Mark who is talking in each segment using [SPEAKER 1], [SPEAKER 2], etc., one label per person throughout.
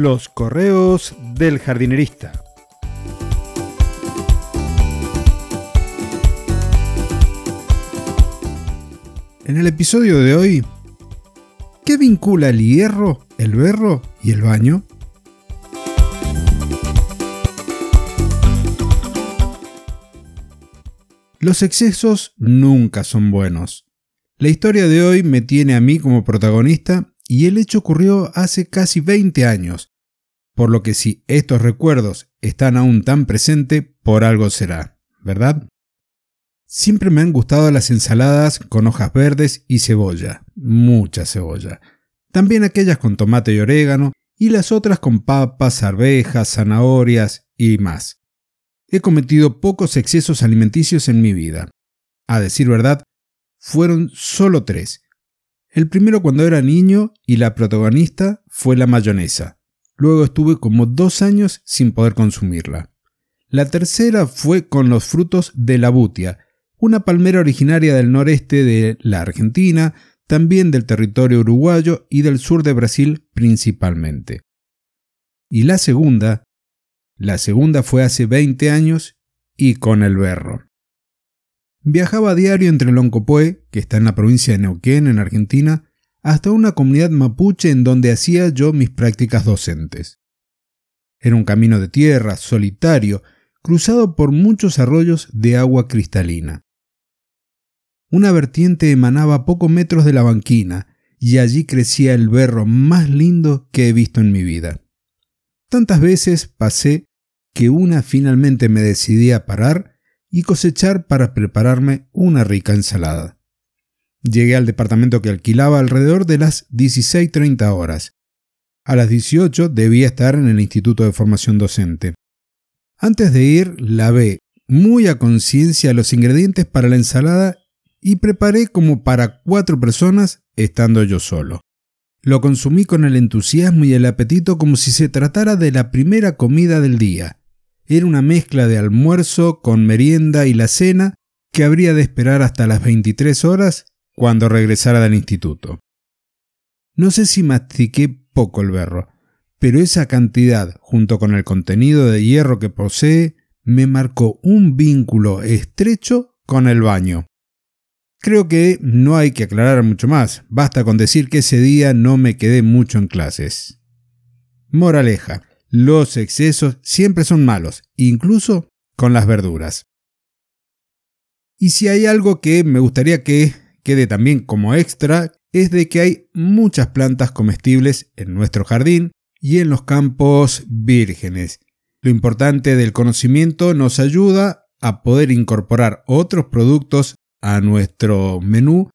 [SPEAKER 1] Los correos del jardinerista. En el episodio de hoy, ¿qué vincula el hierro, el berro y el baño? Los excesos nunca son buenos. La historia de hoy me tiene a mí como protagonista y el hecho ocurrió hace casi 20 años, por lo que si estos recuerdos están aún tan presentes, por algo será, ¿verdad? Siempre me han gustado las ensaladas con hojas verdes y cebolla, mucha cebolla. También aquellas con tomate y orégano y las otras con papas, arvejas, zanahorias y más. He cometido pocos excesos alimenticios en mi vida. A decir verdad, fueron solo tres. El primero cuando era niño y la protagonista fue la mayonesa. Luego estuve como dos años sin poder consumirla. La tercera fue con los frutos de la butia, una palmera originaria del noreste de la Argentina, también del territorio uruguayo y del sur de Brasil principalmente. Y la segunda, la segunda fue hace 20 años y con el berro. Viajaba a diario entre Loncopué, que está en la provincia de Neuquén, en Argentina, hasta una comunidad mapuche en donde hacía yo mis prácticas docentes. Era un camino de tierra, solitario, cruzado por muchos arroyos de agua cristalina. Una vertiente emanaba a pocos metros de la banquina, y allí crecía el berro más lindo que he visto en mi vida. Tantas veces pasé que una finalmente me decidí a parar y cosechar para prepararme una rica ensalada. Llegué al departamento que alquilaba alrededor de las 16.30 horas. A las 18 debía estar en el Instituto de Formación Docente. Antes de ir, lavé muy a conciencia los ingredientes para la ensalada y preparé como para cuatro personas estando yo solo. Lo consumí con el entusiasmo y el apetito como si se tratara de la primera comida del día. Era una mezcla de almuerzo con merienda y la cena que habría de esperar hasta las 23 horas cuando regresara del instituto. No sé si mastiqué poco el berro, pero esa cantidad, junto con el contenido de hierro que posee, me marcó un vínculo estrecho con el baño. Creo que no hay que aclarar mucho más, basta con decir que ese día no me quedé mucho en clases. Moraleja, los excesos siempre son malos, incluso con las verduras. Y si hay algo que me gustaría que quede también como extra, es de que hay muchas plantas comestibles en nuestro jardín y en los campos vírgenes. Lo importante del conocimiento nos ayuda a poder incorporar otros productos a nuestro menú,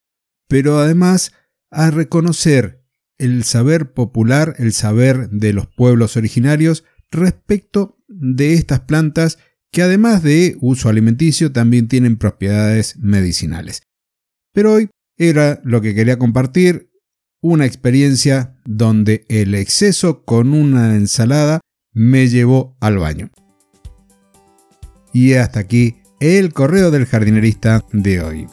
[SPEAKER 1] pero además a reconocer el saber popular, el saber de los pueblos originarios respecto de estas plantas que además de uso alimenticio también tienen propiedades medicinales. Pero hoy era lo que quería compartir, una experiencia donde el exceso con una ensalada me llevó al baño. Y hasta aquí el correo del jardinerista de hoy.